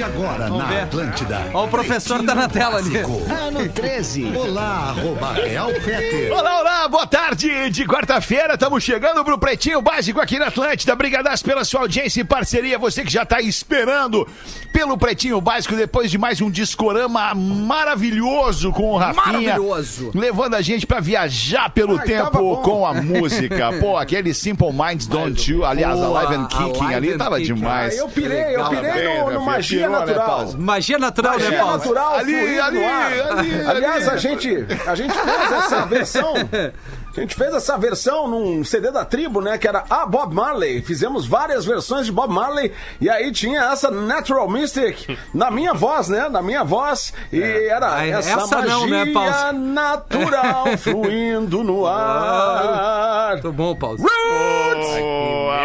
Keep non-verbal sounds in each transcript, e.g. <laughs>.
de agora, Vamos na ver. Atlântida. Ó, o professor tá na tela ali. Ano 13. Olá, arroba Real Fete. Olá, olá, boa tarde de quarta-feira. Estamos chegando pro Pretinho Básico aqui na Atlântida. Obrigadas pela sua audiência e parceria. Você que já tá esperando pelo Pretinho Básico depois de mais um discorama maravilhoso com o Rafinha. Maravilhoso. Levando a gente pra viajar pelo Ai, tempo com a música. <laughs> Pô, aquele Simple Minds Don't You. Aliás, a Live and Kicking ali tava demais. Ah, eu pirei, eu pirei no, no magia natural. Né, magia natural, magia né, Paulo? natural, ali, ali, ali, Aliás, a gente, a gente fez essa versão <laughs> a gente fez essa versão num CD da tribo, né? Que era a Bob Marley. Fizemos várias versões de Bob Marley. E aí tinha essa Natural Mystic na minha voz, né? Na minha voz. E é. era Ai, essa, essa magia não, né, Paulo? natural <laughs> fluindo no ar. Muito bom, Paulo. Roots!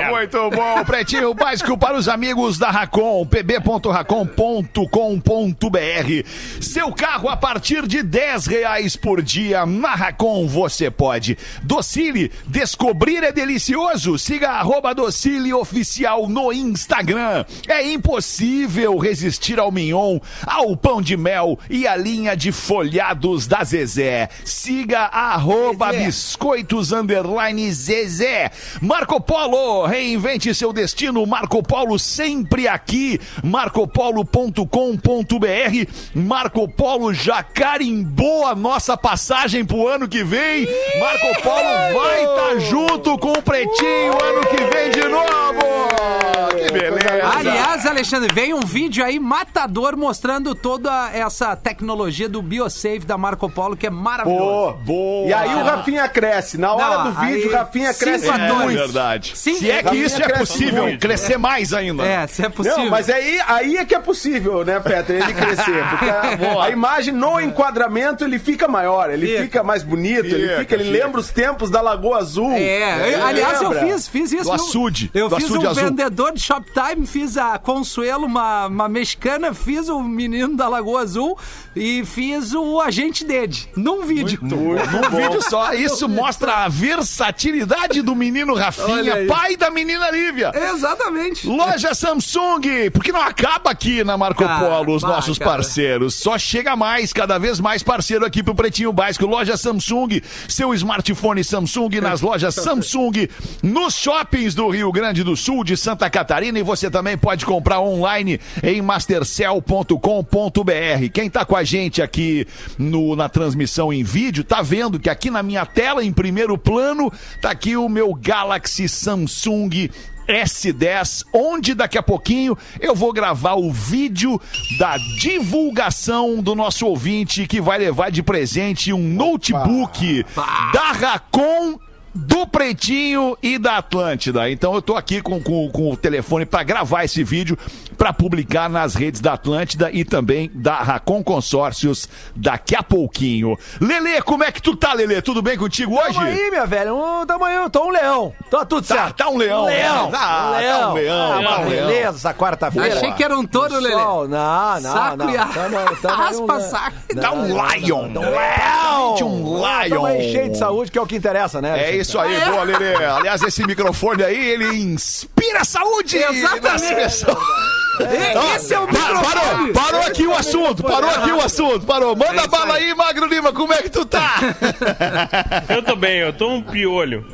muito bom. Pretinho básico para os amigos da Racon. pb.racon.com.br Seu carro a partir de 10 reais por dia. Na Racon você pode. Docile, descobrir é delicioso. Siga arroba Docile Oficial no Instagram. É impossível resistir ao mignon, ao pão de mel e à linha de folhados da Zezé. Siga arroba Zezé. biscoitos underline Zezé. Marco Polo, reinvente seu destino. Marco Polo sempre aqui. marcopolo.com.br Marco Polo já carimbou a nossa passagem pro ano que vem. Marco Marco Polo vai estar tá junto com o Pretinho ano que vem de novo. Que beleza. Aliás, Alexandre, veio um vídeo aí matador mostrando toda essa tecnologia do BioSafe da Marco Polo que é maravilhoso. Boa, boa. E aí o Rafinha cresce. Na hora Não, do vídeo, o Rafinha cresce é, muito. É verdade. Sim, se é que isso é possível, muito. crescer mais ainda. É, se é possível. Não, mas aí, aí é que é possível, né, Petra, ele crescer. Porque a, <laughs> a imagem no enquadramento, ele fica maior, ele fica, fica mais bonito, fica, ele fica, ele fica. lembra os tempos da Lagoa Azul. É, é aliás, lembra? eu fiz, fiz isso. Do açude. Eu do fiz açude um azul. vendedor de Shoptime, fiz a Consuelo, uma, uma mexicana, fiz o menino da Lagoa Azul e fiz o agente Dede. Num vídeo. Muito, muito num vídeo só. Isso mostra a versatilidade do menino Rafinha, pai da menina Lívia. Exatamente. Loja Samsung, porque não acaba aqui na Marco Polo os nossos cara. parceiros. Só chega mais, cada vez mais parceiro aqui pro Pretinho Básico. Loja Samsung, seu smartphone Samsung nas lojas Samsung, nos shoppings do Rio Grande do Sul, de Santa Catarina e você também pode comprar online em mastercell.com.br. Quem tá com a gente aqui no, na transmissão em vídeo, tá vendo que aqui na minha tela, em primeiro plano, tá aqui o meu Galaxy Samsung S10, onde daqui a pouquinho eu vou gravar o vídeo da divulgação do nosso ouvinte que vai levar de presente um notebook Opa. da Racon do Pretinho e da Atlântida. Então eu tô aqui com, com, com o telefone para gravar esse vídeo para publicar nas redes da Atlântida e também da Racon Consórcios daqui a pouquinho. Lele, como é que tu tá, Lele? Tudo bem contigo hoje? Tamo aí, minha velha. Um, tamo aí, eu tô um leão. Tô tudo tá, certo. Tá um leão. Um leão. Ah, um leão. Tá um leão. Ah, uma beleza essa quarta-feira. Achei que era um touro, Lele. Não, não, saco não. Tamo, tamo <laughs> Raspa saco. Tá um lion. Tá um leão. Um lion. Tamo aí cheio de saúde, que é o que interessa, né? É isso aí, boa, Lele. Aliás, esse microfone aí, ele inspira saúde. Exatamente. É, esse é o microfone. Parou, parou aqui o assunto, parou aqui o assunto, parou. Manda é bala aí, Magro Lima, como é que tu tá? <laughs> Eu tô bem, eu tô um piolho.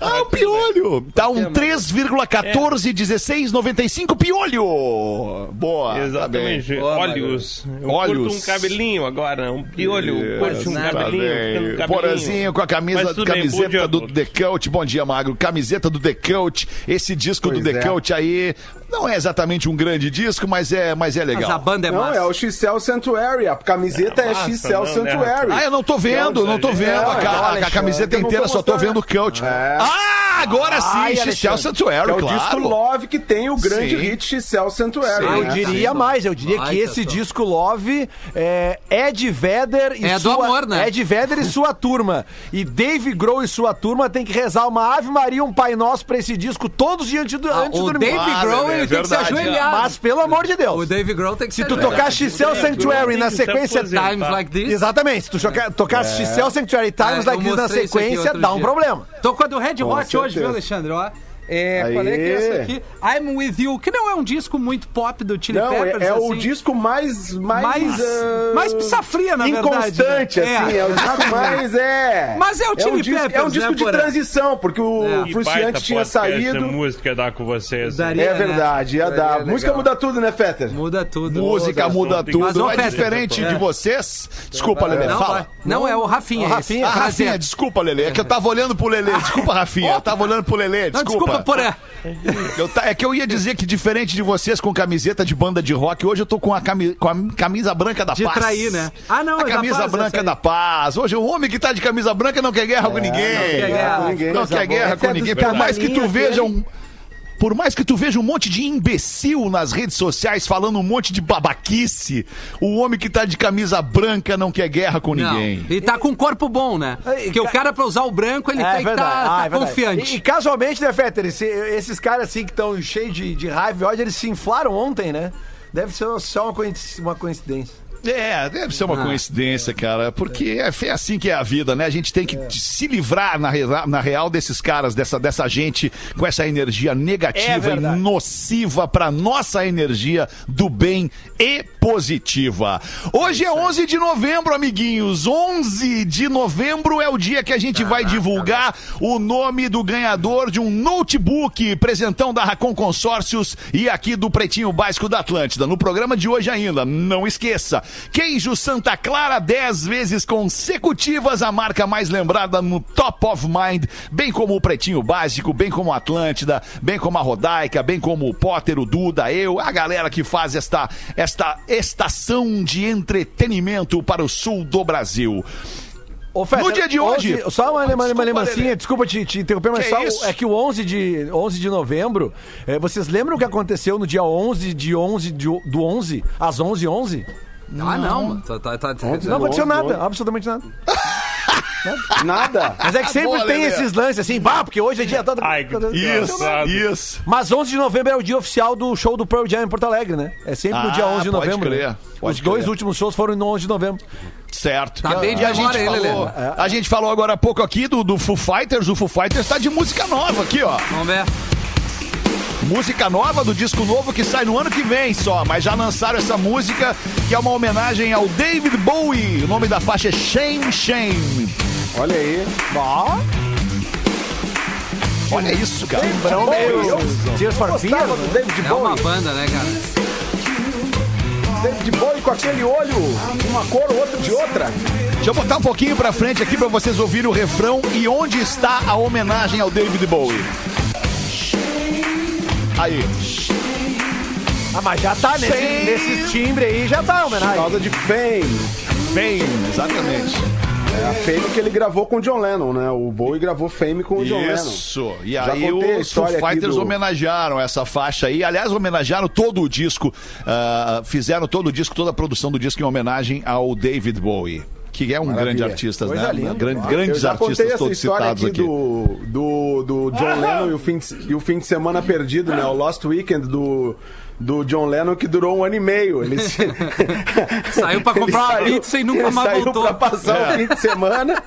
Ah, o piolho. Tá um 3,141695 piolho. Boa. Tá Exatamente. Tá Olhos. Eu Olhos. um cabelinho agora, um piolho. Curte um cabelinho, tá Porazinho com a camisa, camiseta bem, do The Cult. Bom dia, Magro. Camiseta do The Cult. Esse disco pois do The é. Cult aí não é exatamente um grande disco, mas é, mas é legal. Mas a banda é massa. Não, é o XL Sanctuary. A camiseta é, é massa, XL não, Sanctuary. Ah, eu não tô vendo, não tô vendo. a, a, a, camiseta inteira, só tô vendo o Cult. É. Ah! Ah, agora sim, Ai, Alexandre. Sanctuary, Que é o claro. disco Love que tem o grande Sim. hit Cell Sanctuary. Eu né? diria mais, eu diria que esse som. disco Love é Ed Vedder e É do sua amor, né? Ed Vedder e sua turma. E Dave Grohl e sua turma tem que rezar uma Ave Maria, um Pai Nosso pra esse disco todos os dias antes, do, Ah, antes de o dormir. Dave Grohl, é ele tem que se ajoelhar. Mas pelo amor de Deus. O Dave Grohl tem que Se se tu tocar Cell Sanctuary na sequência. Times like this. Exatamente, se tu tocar, tocar Cell Sanctuary Times Ah, Like This na sequência, dá um dia. problema. A do Red Hot hoje, viu, Alexandre? Ó. É, Aí. qual é que é essa aqui? I'm With You, que não é um disco muito pop do Chili Não, é, Peppers, é o assim. disco mais. Mais, Mais- ah, mais pizza fria, na inconstante, verdade, né? assim. É, É, o disco mais. É. Mas é o Chili um disco, É um Peppers, disco né, de transição, porque o É. Fruciante tinha saído. música dar com vocês. Daria, É né? verdade, ia Daria dar. legal. Música muda tudo, né, Fetter? Muda tudo. Música muda Mas, tudo. ô, É Fetter, diferente de vocês. Desculpa, Lelê, Não, fala. não, é o Rafinha. O. Rafinha. Desculpa, Lelê. É que eu tava olhando pro Lelê. Desculpa, Rafinha. <laughs> Eu tava olhando pro Lelê. Desculpa. Porã. Eu ta- é que eu ia dizer que, diferente de vocês com camiseta de banda de rock, hoje eu tô com a, cami- com a camisa branca da De paz. trair, né? Ah, não, A é da camisa paz, essa branca da paz. Hoje o homem que tá de camisa branca não quer guerra com ninguém. quer guerra com. Não quer guerra Essa com é dos ninguém. Por mais que tu veja um. Por mais que tu veja um monte de imbecil nas redes sociais falando um monte de babaquice, o homem que tá de camisa branca não quer guerra com Não. ninguém. E tá com um corpo bom, né? Porque o ca- cara, pra usar o branco, ele É tem que verdade. estar Ah, é confiante. E, e casualmente, né, Fetter, esse- esses caras assim que estão cheios de, de raiva e ódio, eles se inflaram ontem, né? Deve ser só uma coincidência. É, deve ser uma Ah. coincidência, cara, porque é, é assim que é a vida, né? A gente tem que se livrar, na, na real, desses caras, dessa, dessa gente com essa energia É negativa e verdade. nociva pra nossa energia do bem e positiva. Hoje é 11 de novembro, amiguinhos. 11 de novembro é o dia que a gente vai divulgar o nome do ganhador de um notebook, presentão da Racon Consórcios e aqui do Pretinho Básico da Atlântida. No programa de hoje ainda, não esqueça, queijo Santa Clara 10 vezes consecutivas, a marca mais lembrada no Top of Mind, bem como o Pretinho Básico, bem como a Atlântida, bem como a Rodaica, bem como o Potter, o Duda, eu, a galera que faz esta, esta estação de entretenimento para o sul do Brasil. Ô, Fetter, No dia de hoje- 11 só uma, uma, uma Desculpa, lembrancinha, desculpa te, te interromper, mas Que só isso? é que o 11 de, 11 de novembro, é, vocês lembram o que aconteceu no dia 11 de 11 de, do 11, às 11 11 Ah, não, mano. Tá, tá, tá, Não aconteceu 11, nada, 11. absolutamente nada. <laughs> Nada. Mas é que sempre Boa, tem Lelê. esses lances assim, bah, porque hoje é dia todo. Ai, Isso, isso. Mas 11 de novembro é o dia oficial do show do Pearl Jam em Porto Alegre, né? É sempre no Ah, dia 11 de pode novembro. crer, né? pode Os dois crer. últimos shows foram no 11 de novembro. Certo. Tá bem de e a gente, memória falou, Lelê. a gente falou agora há pouco aqui do, do Foo Fighters. O Foo Fighters tá de música nova aqui, ó. Vamos ver. Música nova do disco novo que sai no ano que vem só, mas já lançaram essa música que é uma homenagem ao David Bowie. O nome da faixa é Shame Shame. Olha aí. Olha isso, cara. Lembrão meio. Tears for Fears. David É uma Bowie. banda, né, cara? David Bowie com aquele olho, uma cor, outro de outra. Deixa eu botar um pouquinho pra frente aqui pra vocês ouvirem o refrão e onde está a homenagem ao David Bowie. Aí. Ah, mas já tá nesse, timbre aí, já tá a Por homenagem. causa de Fame. Vem, exatamente. É a Fame que ele gravou com o John Lennon, né? O Bowie gravou Fame com o John Lennon. Isso. E Já aí os Foo Fighters do- homenagearam essa faixa aí. Aliás, homenagearam todo o disco. ah, fizeram todo o disco, toda a produção do disco em homenagem ao David Bowie. Que é um Maravilha. grande artista, Coisa né? linda. Grande- Ah, grandes artistas todos citados aqui, aqui. Do, do, do John Lennon e o, fim de, e o fim de semana perdido, né? O Lost Weekend do, do John Lennon que durou um ano e meio. Ele se- <laughs> Saiu pra comprar uma Ele pizza e nunca mais saiu voltou. pra passar É. o fim de semana.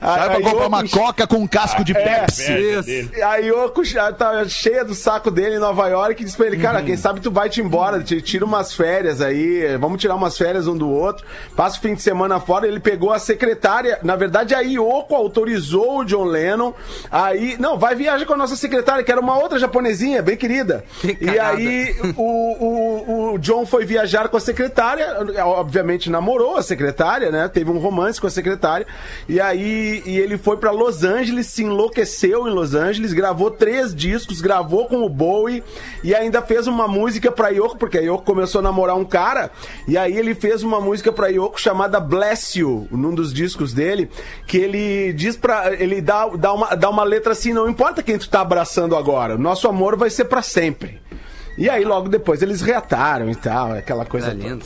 Sai pra comprar uma coca com um casco de Pepsi. Inveja Isso. dele. A Yoko já tá cheia do saco dele em Nova York e disse pra ele, cara, quem sabe tu vai te embora, te- tira umas férias aí, vamos tirar umas férias um do outro, passa o fim de semana fora, ele pegou a secretária, na verdade a Yoko autorizou o John Lennon, aí, não, vai viajar com a nossa secretária, que era uma outra japonesinha, bem querida. Que e aí o, o, o John foi viajar com a secretária, obviamente namorou a secretária, né? Teve um romance com a secretária. E aí e ele foi pra Los Angeles, se enlouqueceu em Los Angeles, gravou três discos, gravou com o Bowie e ainda fez uma música pra Yoko, porque a Yoko começou a namorar um cara. E aí ele fez uma música pra Yoko chamada Bless You, num dos discos dele, que ele diz pra. Ele dá, dá, uma, dá uma letra assim: não importa quem tu tá abraçando agora, nosso amor vai ser pra sempre. E aí logo depois eles reataram e tal, aquela coisa É lindo.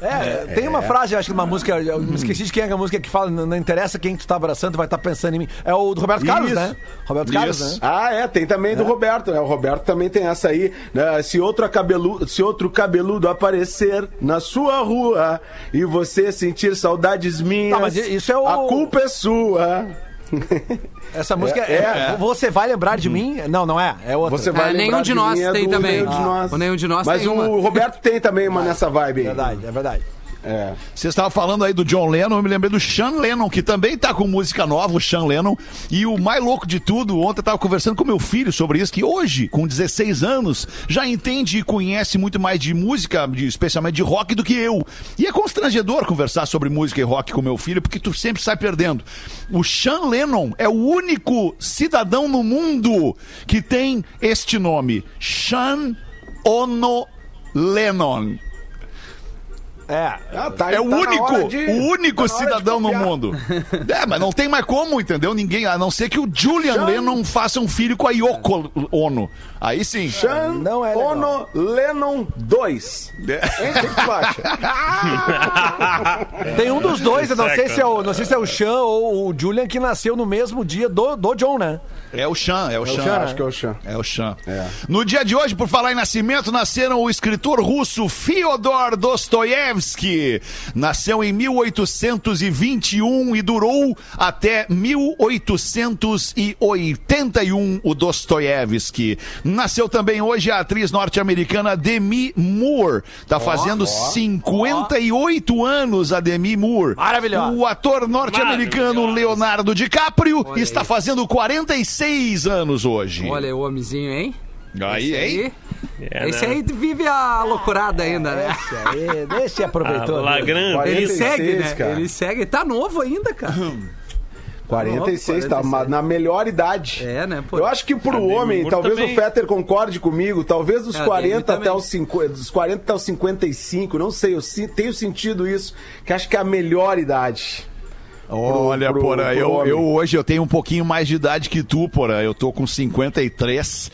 É, tem uma frase, eu acho que uma música, eu me esqueci de quem é a música que fala, não, não interessa quem tu tá abraçando, tu vai estar pensando em mim. É o do Roberto Carlos, Isso. né? Roberto Carlos, Isso. né? Ah, é, tem também do Roberto, né? O Roberto também tem essa aí. né? Se outro, cabeludo, se outro cabeludo aparecer na sua rua e você sentir saudades minhas, Tá, mas isso é o- a culpa é sua. Essa música é, é. Você vai lembrar de mim? Não, não é. É outra. Você vai É, nenhum de nós mim, é tem do também. Nenhum de Ah, nós. o nenhum de nós Mas tem o uma. Roberto tem também uma nessa vibe aí. Verdade, é verdade. É. Você estava falando aí do John Lennon, eu me lembrei do Sean Lennon, que também tá com música nova, o Sean Lennon. E o mais louco de tudo, ontem eu tava conversando com meu filho sobre isso, que hoje, com 16 anos, já entende e conhece muito mais de música, de- especialmente de rock, do que eu. E é constrangedor conversar sobre música e rock com meu filho, porque tu sempre sai perdendo. O Sean Lennon é o único cidadão no mundo que tem este nome: Sean Ono Lennon. É. Ah, tá, É o tá único, de- o único tá cidadão no mundo. <laughs> É, mas não tem mais como, entendeu? Ninguém, a não ser que o Julian Sean- Lennon faça um filho com a Yoko Ono. Aí sim. Sean Não é. Ono Lennon 2. É. O que tu acha? <laughs> Tem um dos dois, eu não sei se é o, não sei se é o Sean ou o Julian que nasceu no mesmo dia do, do John, né? É o Sean, é o Sean. Sean, Acho que é o Sean. É o Sean. É. No dia de hoje, por falar em nascimento, nasceram o escritor russo Fyodor Dostoiévski. Nasceu em 1821 e durou até 1881 o Dostoiévski. Nasceu também hoje a atriz norte-americana Demi Moore. Tá fazendo 58 anos a Demi Moore. Maravilhosa. O ator norte-americano. Leonardo DiCaprio Olha está aí. fazendo 46 anos hoje. Olha o homenzinho, hein? Aí, Esse hein? aí, É, esse né? aí vive a loucurada ainda, né? Esse aí, esse Ah, aproveitou. Lagrande. Ele 46, segue, né? cara. Ele segue. Tá novo ainda, cara. <laughs> 46, tá 46. na melhor idade. É, né? Pô. Eu acho que pro homem, Moore talvez também. o Fetter concorde comigo, talvez dos É, a 40 Demi até os 50, dos 40 até os 55, não sei, eu tenho sentido isso, que acho que é a melhor idade. Olha, pro- Porã, pro eu, eu hoje eu tenho um pouquinho mais de idade que tu, Porã. Eu tô com 53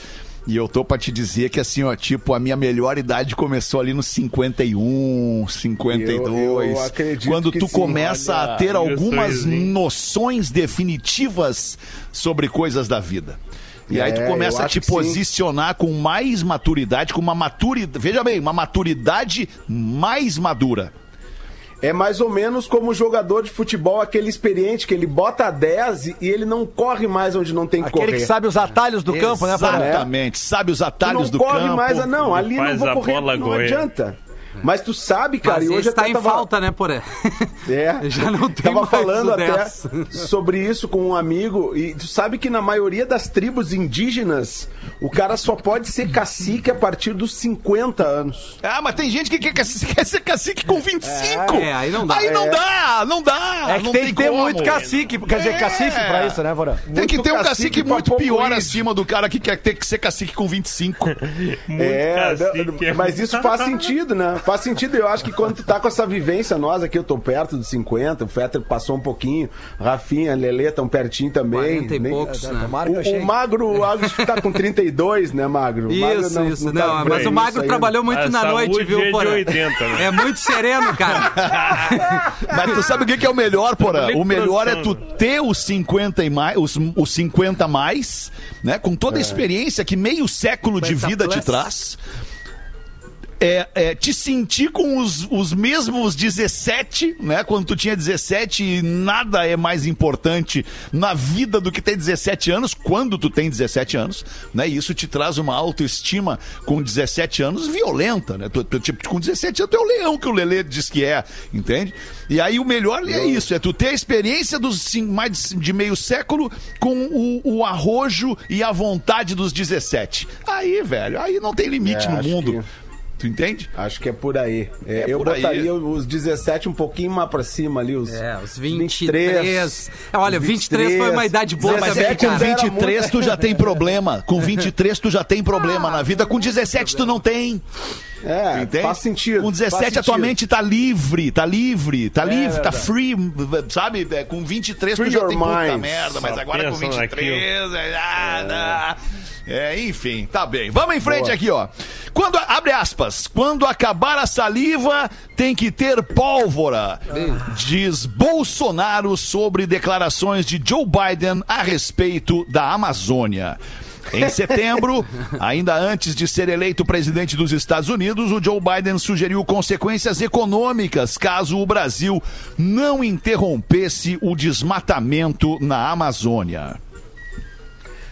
e eu tô pra te dizer que assim, ó, tipo, a minha melhor idade começou ali nos 51, 52. Eu- eu acredito quando que tu sim. começa a Olha, ter eu algumas noções definitivas sobre coisas da vida. E aí tu É, começa a te posicionar com mais maturidade, com uma maturidade, veja bem, uma maturidade mais madura. É mais ou menos como o jogador de futebol, aquele experiente que ele bota a 10 e, ele não corre mais onde não tem que Aquele correr. que sabe os atalhos do campo, né, Porã? Exatamente, sabe os atalhos não do corre campo. mais, a- não, ali não vou correr, não correr. adianta. Mas tu sabe, cara, Mas e hoje tá até em tava- falta, né, Poré? É. <laughs> Já não tem Tava mais falando até 10. sobre isso com um amigo e tu sabe que na maioria das tribos indígenas o cara só pode ser cacique a partir dos 50 anos. Ah, mas tem gente que quer, <laughs> quer ser cacique com 25. É, aí não dá. Aí não É. dá, não dá. É que não tem que ter como. muito cacique, quer dizer, É. cacife pra isso, né, Porã? Tem que ter um cacique cacique muito pior índio. acima do cara que quer ter que ser cacique com 25. Muito É, cacique. mas isso faz sentido, né? Faz sentido. Eu acho que quando tu tá com essa vivência, nós aqui, eu tô perto dos 50, o Fetter passou um pouquinho, Rafinha, Lelê estão pertinho também. 40 e Nem- poucos, né? Que eu O, o Magro, acho que tá com 32, né, Magro? O Magro Isso, isso. tá Não, mas o Magro isso aí. trabalhou muito A na noite, viu, é Porã? 80, né? É muito sereno, cara. <laughs> Mas tu sabe o que é o melhor, Porã? Falei O melhor é tu ter os 50 e mais, os, os 50 mais, né? Com toda a experiência que meio século de 50 vida te traz. É, é, te sentir com os, os mesmos 17, né? Quando tu tinha 17 e nada é mais importante na vida do que ter 17 anos, quando tu tem 17 anos, né? E isso te traz uma autoestima com 17 anos violenta, né? Tu, tu, tipo, com 17 anos tu é o leão que o Lelê diz que é, entende? E aí o melhor é isso, é tu ter a experiência dos cin- mais de meio século com o, o arrojo e a vontade dos 17. Aí, velho, aí não tem limite É, no mundo. que- Tu entende? Acho que é por aí. É, É eu por aí. botaria os 17 um pouquinho mais pra cima ali, os, É, os 23. É, olha, 23 foi uma idade boa, mas Mas é é que com era 23 tu já tem problema. Com 23 tu já tem problema na vida. Com 17 tu não tem. É, Entende? faz sentido. Com 17 faz a tua mente tá livre, tá livre, tá livre, tá verdade. free, sabe? É, Com 23 Free tu já tem puta mind. merda, mas Só agora com pensa 23 é nada. É, enfim, tá bem. Vamos em frente Boa. aqui, ó. Quando, abre aspas, quando acabar a saliva, tem que ter pólvora. Diz Bolsonaro sobre declarações de Joe Biden a respeito da Amazônia. Em setembro, <laughs> ainda antes de ser eleito presidente dos Estados Unidos, o Joe Biden sugeriu consequências econômicas caso o Brasil não interrompesse o desmatamento na Amazônia.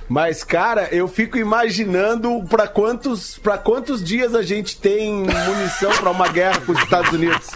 Mas, cara, eu fico imaginando pra quantos, quantos dias a gente tem munição pra uma guerra com os Estados Unidos.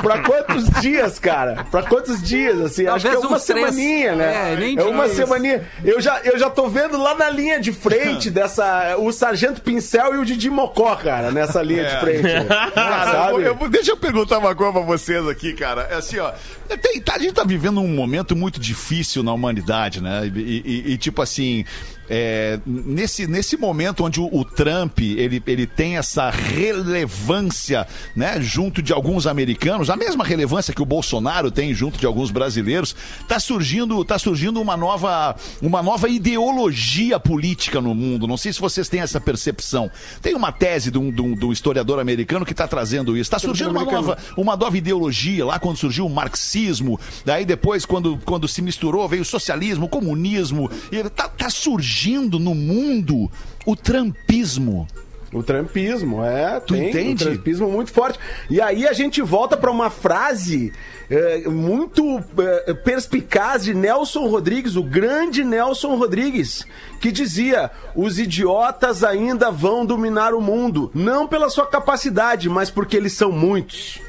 Pra quantos dias, cara? Pra quantos dias, assim? Acho que é Talvez uma semaninha, né? É, nem É uma dias. semaninha. Eu já, eu já tô vendo lá na linha de frente <laughs> dessa. O Sargento Pincel e o Didi Mocó, cara, nessa linha de frente. <laughs> Cara, sabe? eu- eu- deixa eu perguntar uma coisa pra vocês aqui, cara. É assim, ó. tem- tá- a gente tá vivendo um momento muito difícil na humanidade, né? E, e- e, tipo assim. É, nesse, nesse momento onde o, o Trump ele, ele tem essa relevância né, junto de alguns americanos, a mesma relevância que o Bolsonaro tem junto de alguns brasileiros, tá surgindo, tá surgindo uma nova, uma nova ideologia política no mundo. Não sei se vocês têm essa percepção. Tem uma tese de um, de um- de um historiador americano que está trazendo isso. Está surgindo uma nova, uma nova ideologia lá quando surgiu o marxismo. Daí depois, quando, quando se misturou, veio o socialismo, o comunismo. Está tá surgindo no mundo o trampismo. O trampismo, é. Tu tem entende? Um trampismo muito forte. E aí a gente volta pra uma frase é, muito é, perspicaz de Nelson Rodrigues, o grande Nelson Rodrigues, que dizia: os idiotas ainda vão dominar o mundo, não pela sua capacidade, mas porque eles são muitos.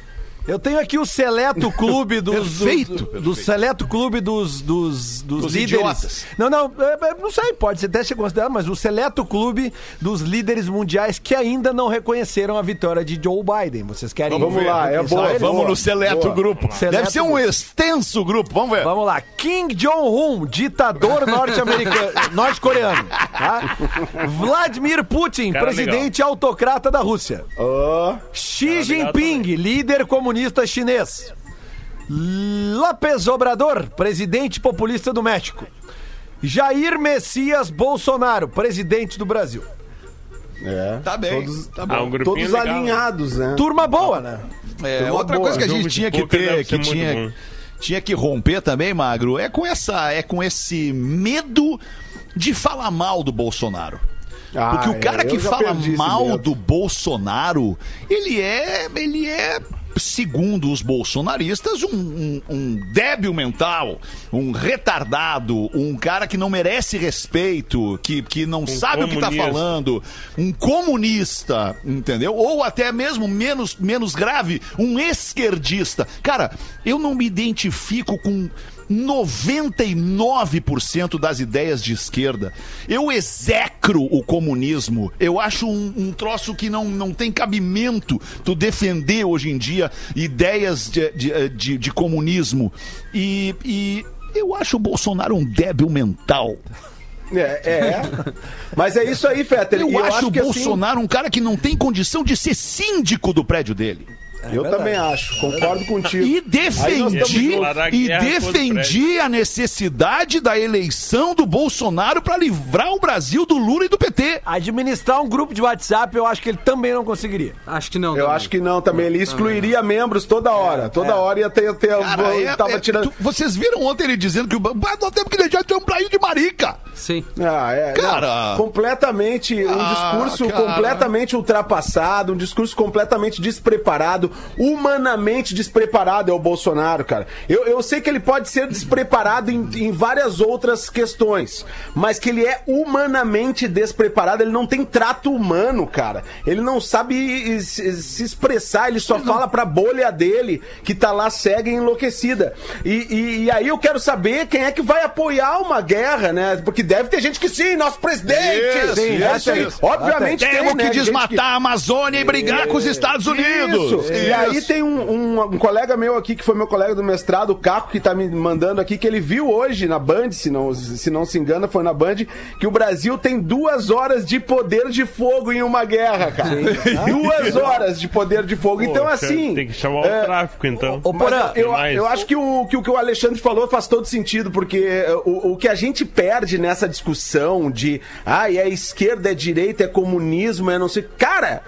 Eu tenho aqui o seleto <laughs> clube dos. Perfeito, do, perfeito. do seleto clube dos, dos, dos, Dos líderes. idiotas. Não, não, é, é, não sei, pode até ser considerado, mas o seleto clube dos líderes mundiais que ainda não reconheceram a vitória de Joe Biden. Vocês querem Vamos ver? lá, é boa, eles? Vamos Boa, no seleto boa. grupo. Seleto Deve ser um grupo. extenso grupo. Vamos ver. Vamos lá. Kim Jong-un, ditador norte-americano, <laughs> norte-coreano. Tá? Vladimir Putin, Cara presidente autocrata da Rússia. Ó, Xi Jinping, líder comunista chinês. López Obrador, presidente populista do México. Jair Messias Bolsonaro, presidente do Brasil. é. Tá bem. Todos, tá Ah, bom. um grupinho todos legal. alinhados, né? Turma boa, né? É, Turma outra boa, coisa que a gente tinha que ter, que tinha, tinha que romper também, Magro, é com essa, é com esse medo de falar mal do Bolsonaro. Ah, Porque o é, cara eu que fala mal do Bolsonaro, ele é, ele é, segundo os bolsonaristas, um, um- um débil mental, um retardado, um cara que não merece respeito, que, que não sabe o que tá comunista. falando, um comunista, entendeu? Ou até mesmo menos, menos grave, um esquerdista. Cara, eu não me identifico com 99% das ideias de esquerda. Eu execro o comunismo. Eu acho um, um troço que não, não tem cabimento tu defender hoje em dia ideias de, de, de- de comunismo. E, e eu acho o Bolsonaro um débil mental. É, é. Mas é isso aí, Fetter. Eu, E acho o que, assim, Bolsonaro um cara que não tem condição de ser síndico do prédio dele. Eu também acho, concordo contigo. E defendi, e defendi a necessidade da eleição do Bolsonaro para livrar o Brasil do Lula e do PT. Administrar um grupo de WhatsApp, eu acho que ele também não conseguiria. Acho que não. Eu também. acho que não também. Ele excluiria membros toda hora. Toda hora ia ter. ter Cara, é- tava é- tirando. tu- vocês viram ontem ele dizendo que o ah, nós temos que deixar de ter um país de marica. Sim. Ah, é, Cara. não, completamente, um Ah, discurso cara. completamente ultrapassado, um discurso completamente despreparado. Humanamente despreparado é o Bolsonaro, cara. Eu, eu sei que ele pode ser despreparado em, em várias outras questões, mas que ele é humanamente despreparado, ele não tem trato humano, cara. Ele não sabe se, se expressar, ele só fala pra bolha dele, que tá lá cega e enlouquecida. E, e, e aí eu quero saber quem é que vai apoiar uma guerra, né? Porque deve ter gente que sim, nosso presidente. Isso, sim, é isso aí. isso. Obviamente tem, Temos né, que desmatar a Amazônia e brigar com os Estados Unidos. Isso. E aí tem um, um- um colega meu aqui, que foi meu colega do mestrado, o Caco, que tá me mandando aqui, que ele viu hoje na Band, se não se, não se engana, foi na Band, que o Brasil tem duas horas de poder de fogo em uma guerra, cara. <laughs> duas horas de poder de fogo. então, Poxa, assim. Tem que chamar é, o tráfico, então. Ô, mas Porã, eu, mais. eu acho que o, que o que o Alexandre falou faz todo sentido, porque eh, o, o que a gente perde nessa discussão de ah, é esquerda, é direita, é comunismo, é não sei. Cara.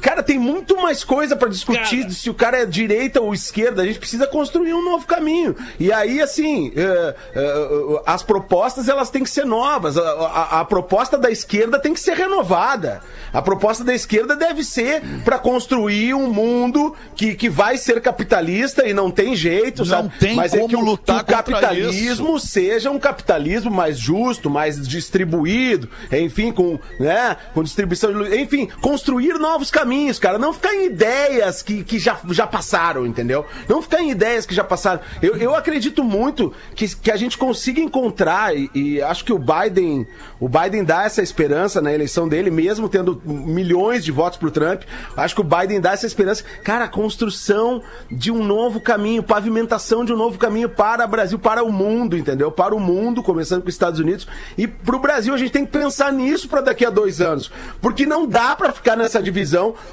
Cara, tem muito mais coisa pra discutir Cara. se o cara é direita ou esquerda. A gente precisa construir um novo caminho. E aí, assim, eh, eh, as propostas elas têm que ser novas. A, a- a proposta da esquerda tem que ser renovada. A proposta da esquerda deve ser pra construir um mundo que, que vai ser capitalista e não tem jeito, Não sabe? tem Mas é como que o, que o capitalismo seja um capitalismo mais justo, mais distribuído, enfim, com, né, com distribuição de enfim, construir novos caminhos, cara, não ficar em ideias que, que já, já passaram, entendeu? Não ficar em ideias que já passaram. Eu, eu acredito muito que, que a gente consiga encontrar, e, e acho que o Biden, o Biden dá essa esperança na eleição dele, mesmo tendo milhões de votos pro Trump, acho que o Biden dá essa esperança, cara, a construção de um novo caminho, pavimentação de um novo caminho para o Brasil, para o mundo, entendeu? Para o mundo, começando com os Estados Unidos. E pro Brasil a gente tem que pensar nisso para daqui a dois anos. Porque não dá para ficar nessa divisão,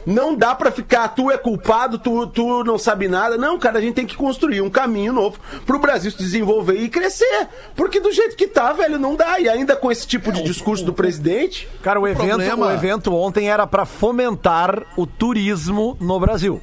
não dá para ficar, tu é culpado, tu, tu não sabe nada. Não, cara, a gente tem que construir um caminho novo pro Brasil se desenvolver e crescer. Porque do jeito que tá, velho, não dá. E ainda com esse tipo de discurso do presidente. Cara, o evento, problema- o evento ontem era para fomentar o turismo no Brasil.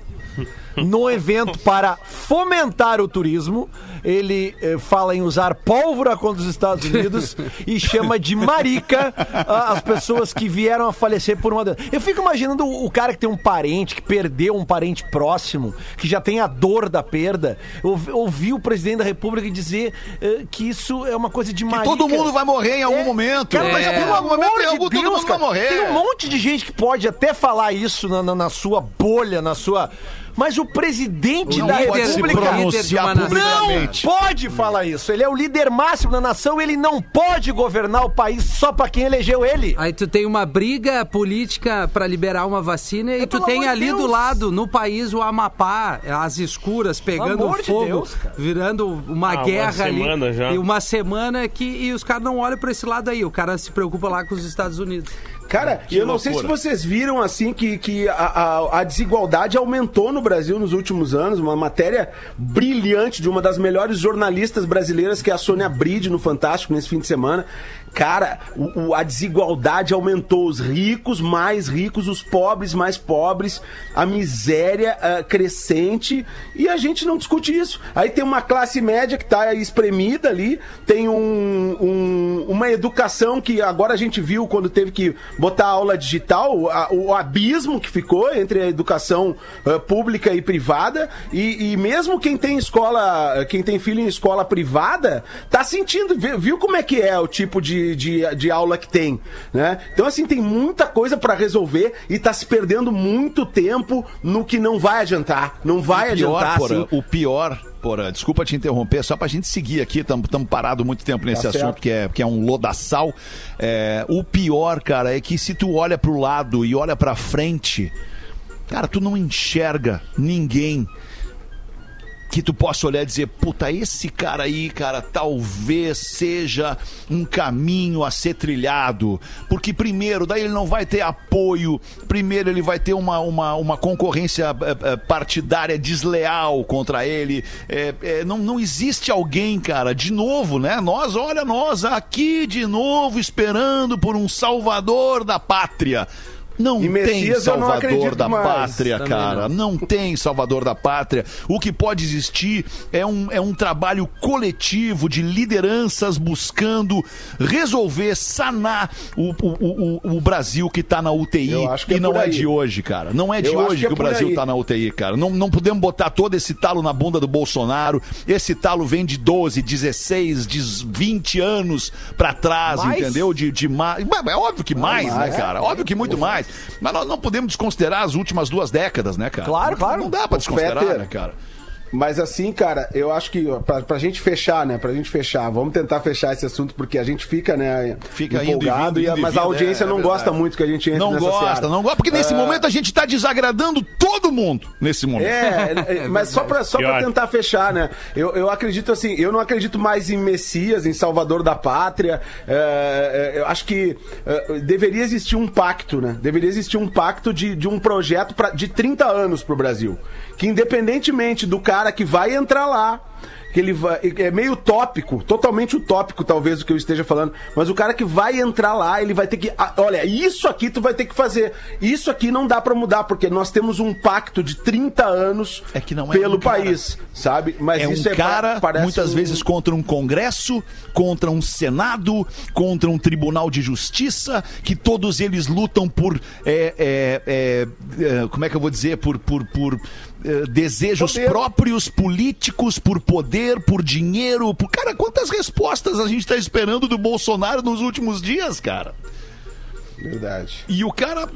No evento para fomentar o turismo, ele eh, fala em usar pólvora contra os Estados Unidos <laughs> e chama de marica ah, as pessoas que vieram a falecer por uma doença. Eu fico imaginando o o cara que tem um parente, que perdeu um parente próximo, que já tem a dor da perda, ouvi- ouvir o presidente da República dizer eh, que isso é uma coisa de marica. Todo mundo vai morrer em algum É, momento. Cara, mas em pelo algum momento, em algum- todo Deus, mundo cara, vai morrer. Tem um monte de gente que pode até falar isso na, na- na sua bolha, na sua. Mas o presidente O da República pronunciar uma nação. não publicamente. pode falar isso. Ele é o líder máximo da nação, ele não pode governar o país só pra quem elegeu ele. Aí tu tem uma briga política pra liberar uma vacina e tu pelo tem ali do Deus. lado, no país, o Amapá, as escuras pegando amor de fogo, Deus, virando uma Ah, uma guerra ali. semana já. E uma semana que e os caras não olham pra esse lado aí, o cara se preocupa lá com os Estados Unidos. Cara, e eu não sei se loucura. vocês viram assim que, que a, a- a desigualdade aumentou no Brasil nos últimos anos. Uma matéria brilhante de uma das melhores jornalistas brasileiras, que é a Sônia Bride, no Fantástico, nesse fim de semana. Cara, o- o- a desigualdade aumentou. Os ricos mais ricos, os pobres mais pobres, a miséria ah, crescente e a gente não discute isso. Aí tem uma classe média que está espremida ali, tem um- um- uma educação que agora a gente viu quando teve que botar aula digital, o, a- o abismo que ficou entre a educação ah, pública e privada, e, e mesmo quem tem escola, quem tem filho em escola privada, tá sentindo, viu como é que é o tipo de, de, de aula que tem, né? Então, assim, tem muita coisa para resolver e tá se perdendo muito tempo no que não vai adiantar. Não vai pior, adiantar, Porã, assim. o pior, Porã, desculpa te interromper, só pra gente seguir aqui, estamos parados muito tempo nesse Tá assunto certo. que é, que é um lodaçal. É, o pior, cara, é que se tu olha pro lado e olha pra frente, cara, tu não enxerga ninguém que tu possa olhar e dizer, puta, esse cara aí, cara, talvez seja um caminho a ser trilhado. Porque, primeiro, daí ele não vai ter apoio, primeiro, ele vai ter uma, uma, uma concorrência eh, eh, partidária desleal contra ele. É, é, não, não existe alguém, cara, de novo, né? Nós, olha, nós aqui de novo esperando por um salvador da pátria. Não E tem não salvador acredito da mais. pátria, Também cara. Não. tem salvador da pátria. O que pode existir é um, é um trabalho coletivo de lideranças buscando resolver, sanar o, o, o, o Brasil que tá na UTI. Eu acho que e é não é de hoje, cara. Não é de Eu hoje que que, é o por Brasil aí. tá na UTI, cara. Não, não podemos botar todo esse talo na bunda do Bolsonaro. Esse talo vem de 12, 16, de 20 anos pra trás, Mais? entendeu? De, de mais. É óbvio que mais, né, mais, cara? Óbvio que muito mais. Mas nós não podemos desconsiderar as últimas duas décadas, né, cara? Claro, claro. Não dá pra desconsiderar, Fetter. né, cara? Mas assim, cara, eu acho que ó, pra, pra gente fechar, né? Pra gente fechar, vamos tentar fechar esse assunto, porque a gente fica, né, Fica indo e empolgado, indo mas a vindo, audiência é, não é gosta muito que a gente entre Não nessa gosta, seara. não gosta, porque nesse momento a gente tá desagradando todo mundo. Nesse momento. É, <laughs> é, mas só pra, só pra tentar fechar, né? Eu, eu acredito assim, eu não acredito mais em Messias, em Salvador da Pátria. É, é, eu acho que é, deveria existir um pacto, né? Deveria existir um pacto de, de um projeto pra, de 30 anos pro Brasil. Que independentemente do cara que vai entrar lá. Que ele vai, é meio utópico, totalmente utópico, talvez, o que eu esteja falando. Mas o cara que vai entrar lá, ele vai ter que. ah, Olha, isso aqui tu vai ter que fazer. Isso aqui não dá pra mudar, porque nós temos um pacto de 30 anos É é pelo um cara. país, sabe? Mas É um isso é cara, muitas um- vezes, contra um Congresso, contra um Senado, contra um Tribunal de Justiça, que todos eles lutam por. é, é, é, como é que eu vou dizer? Por. por, por é, desejos Poder. próprios políticos, por poder, por dinheiro. Por... Cara, quantas respostas a gente está esperando do Bolsonaro nos últimos dias, cara? Verdade. E o cara,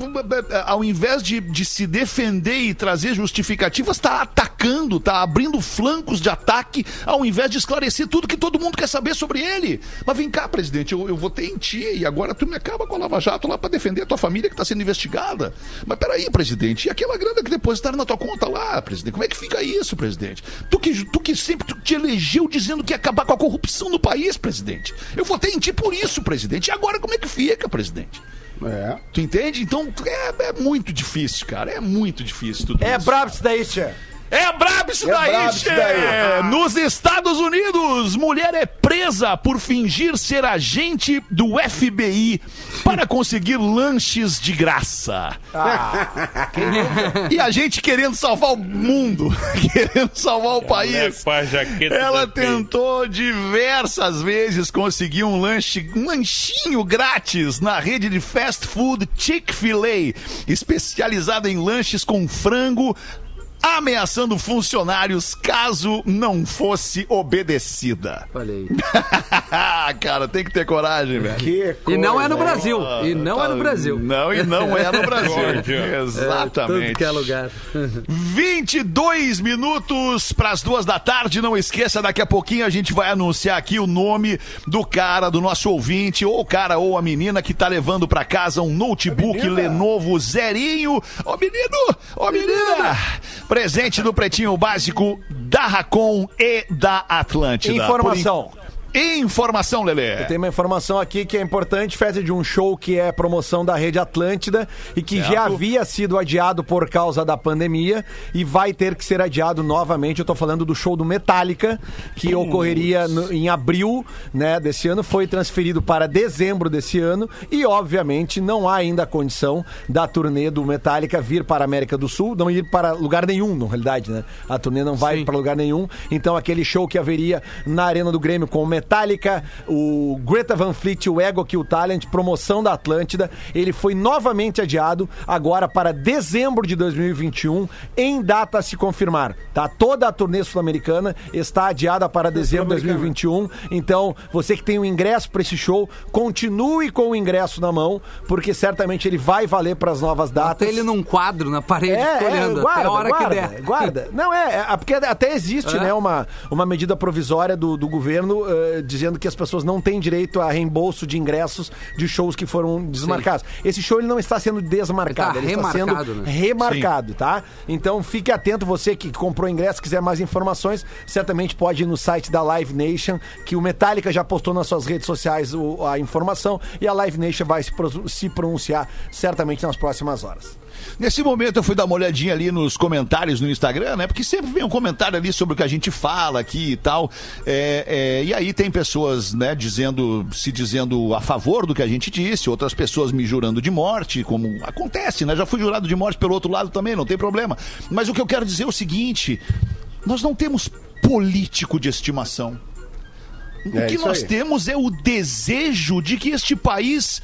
ao invés de, de se defender e trazer justificativas, está atacando, está abrindo flancos de ataque, ao invés de esclarecer tudo que todo mundo quer saber sobre ele. Mas vem cá, presidente, eu, eu votei em ti e agora tu me acaba com a Lava Jato lá para defender a tua família que está sendo investigada. Mas peraí, presidente, e aquela grana que depositaram na tua conta lá, presidente? Como é que fica isso, presidente? Tu que, tu que sempre tu te elegeu dizendo que ia acabar com a corrupção no país, presidente. Eu votei em ti por isso, presidente. E agora como é que fica, presidente? É. Tu entende? Então é, é muito difícil, cara. É muito difícil tudo É isso. brabo isso daí, tia. É brabo isso É daí, brabo isso daí. Nos Estados Unidos, mulher é presa por fingir ser agente do FBI para conseguir lanches de graça. e a gente querendo salvar o mundo, <laughs> querendo salvar o país. a jaqueta Ela tentou diversas vezes conseguir um lanche, um lanchinho grátis na rede de fast food Chick-fil-A, especializada em lanches com frango, ameaçando funcionários caso não fosse obedecida. Olha aí. <laughs> Cara, tem que ter coragem, velho. Que E não é no Brasil. E não é no Brasil. Não, e não é no Brasil. <laughs> Exatamente. Tudo que é lugar. 22 minutos para as duas da tarde. Não esqueça, daqui a pouquinho a gente vai anunciar aqui o nome do cara, do nosso ouvinte, ou o cara ou a menina que tá levando para casa um notebook Lenovo zerinho. Ô menino, ô menina, presente do Pretinho Básico da Racon e da Atlântida. Informação. Informação, Lelê. Tem uma informação aqui que é importante, festa de um show que é promoção da Rede Atlântida e que Certo. já havia sido adiado por causa da pandemia e vai ter que ser adiado novamente. Eu tô falando do show do Metallica, que ocorreria no- em abril, né, desse ano, foi transferido para dezembro desse ano e obviamente não há ainda a condição da turnê do Metallica vir para a América do Sul, não ir para lugar nenhum, na realidade, né? A turnê não vai para lugar nenhum. Então aquele show que haveria na Arena do Grêmio com o Metallica, o Greta Van Fleet, o Ego Kill Talent, promoção da Atlântida, ele foi novamente adiado agora para dezembro de 2021, em data a se confirmar. Tá? Toda a turnê sul-americana está adiada para dezembro de 2021. Então, você que tem o ingresso para esse show, continue com o ingresso na mão, porque certamente ele vai valer para as novas datas. Até ele num quadro na parede É, escolhendo. é, guarda, até a hora guarda, que der. guarda. Não, é, é, porque até existe, É. né, uma, uma medida provisória do, do governo eh, dizendo que as pessoas não têm direito a reembolso de ingressos de shows que foram desmarcados. Esse show ele não está sendo desmarcado, Ele ele, tá está sendo remarcado, né? remarcado, tá? Então fique atento, você que comprou ingresso, quiser mais informações, certamente pode ir no site da Live Nation, que o Metallica já postou nas suas redes sociais o- a informação e a Live Nation vai se, se pronunciar certamente nas próximas horas. Nesse momento eu fui dar uma olhadinha ali nos comentários no Instagram, né? Porque sempre vem um comentário ali sobre o que a gente fala aqui e tal. É, é, e aí tem pessoas, né, dizendo, se dizendo a favor do que a gente disse, outras pessoas me jurando de morte, como acontece, né? Já fui jurado de morte pelo outro lado também, não tem problema. Mas o que eu quero dizer é o seguinte: nós não temos político de estimação. O É que nós aí. temos é o desejo de que este país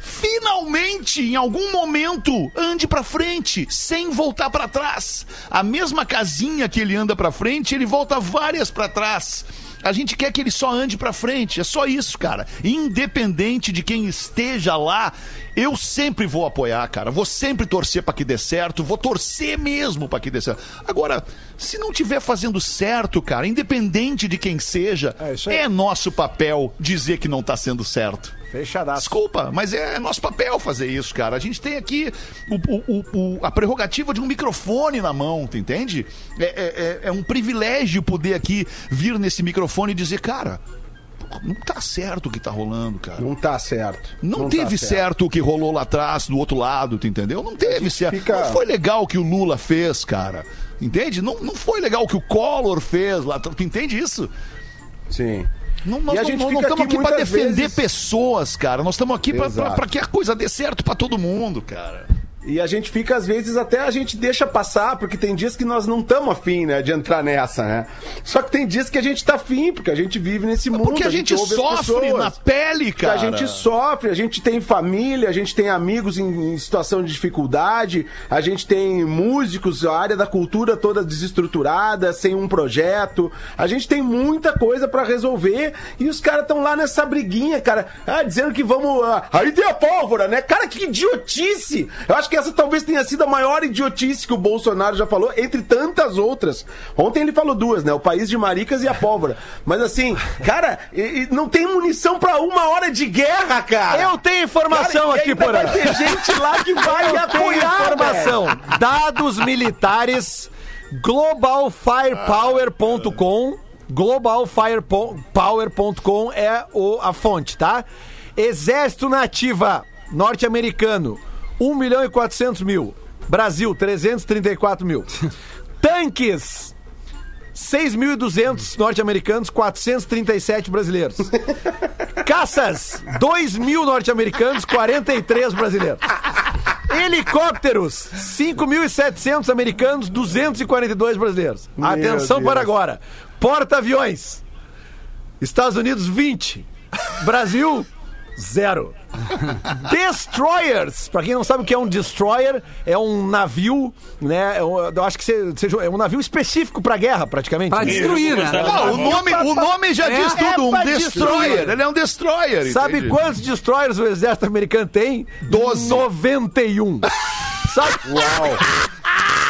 finalmente, em algum momento, ande pra frente, sem voltar pra trás. A mesma casinha que ele anda pra frente, ele volta várias pra trás. A gente quer que ele só ande pra frente, é só isso, cara. Independente de quem esteja lá, eu sempre vou apoiar, cara. Vou sempre torcer pra que dê certo, vou torcer mesmo pra que dê certo. Agora, se não tiver fazendo certo, cara, independente de quem seja, É é nosso papel dizer que não tá sendo certo. Fechadaço. Desculpa, mas é nosso papel fazer isso, cara. A gente tem aqui o- o- o- a prerrogativa de um microfone na mão, tu entende? É, é- é- é um privilégio poder aqui vir nesse microfone e dizer, cara, não tá certo o que tá rolando, cara. Não tá certo. Não, tá teve certo. o que rolou lá atrás, do outro lado, tu entendeu? Não teve certo. fica- Não foi legal o que o Lula fez, cara. Entende? Não, não foi legal o que o Collor fez lá. Tu entende isso? Sim. Não, nós E a gente não estamos aqui aqui, muitas defender vezes- pessoas, cara. Nós estamos aqui pra que a coisa dê certo pra todo mundo, cara. E a gente fica, às vezes, até a gente deixa passar, porque tem dias que nós não estamos afim, né, de entrar nessa, né? Só que tem dias que a gente tá afim, porque a gente vive nesse mundo. Porque a gente ouve as sofre pessoas. na pele, Que a cara. gente sofre, a gente tem família, a gente tem amigos em, em situação de dificuldade, a gente tem músicos, a área da cultura toda desestruturada, sem um projeto. A gente tem muita coisa pra resolver e os caras estão lá nessa briguinha, cara, ah, dizendo que vamos. ah, aí tem a pólvora, né? Cara, que idiotice! Eu acho que essa talvez tenha sido a maior idiotice que o Bolsonaro já falou, entre tantas outras. Ontem ele falou duas, né? O país de maricas e a pólvora. Mas assim, cara, e- e não tem munição pra uma hora de guerra, cara! Eu tenho informação Cara, aqui, Porã. Vai ter gente lá que vai Eu apoiar, informação. Dados militares globalfirepower.com globalfirepower.com é o, a fonte, tá? Exército Nativa norte-americano 1 milhão e 400 mil. Brasil 334 mil. <laughs> Tanques 6.200 norte-americanos, 437 brasileiros. Caças, 2 mil norte-americanos, 43 brasileiros. Helicópteros, 5.700 americanos, 242 brasileiros. Atenção Deus. para agora. Porta-aviões, Estados Unidos, 20. Brasil, zero. <laughs> Destroyers, pra quem não sabe o que é um destroyer, é um navio, né? é Eu acho que se- seja é um navio específico pra guerra, praticamente. Pra destruir, né? Não, o nome, o nome já É, diz tudo, é um destroyer. destruir. Ele é um destroyer. Sabe entende? quantos destroyers o exército americano tem? Doze. 91. <laughs> Sabe, Uau!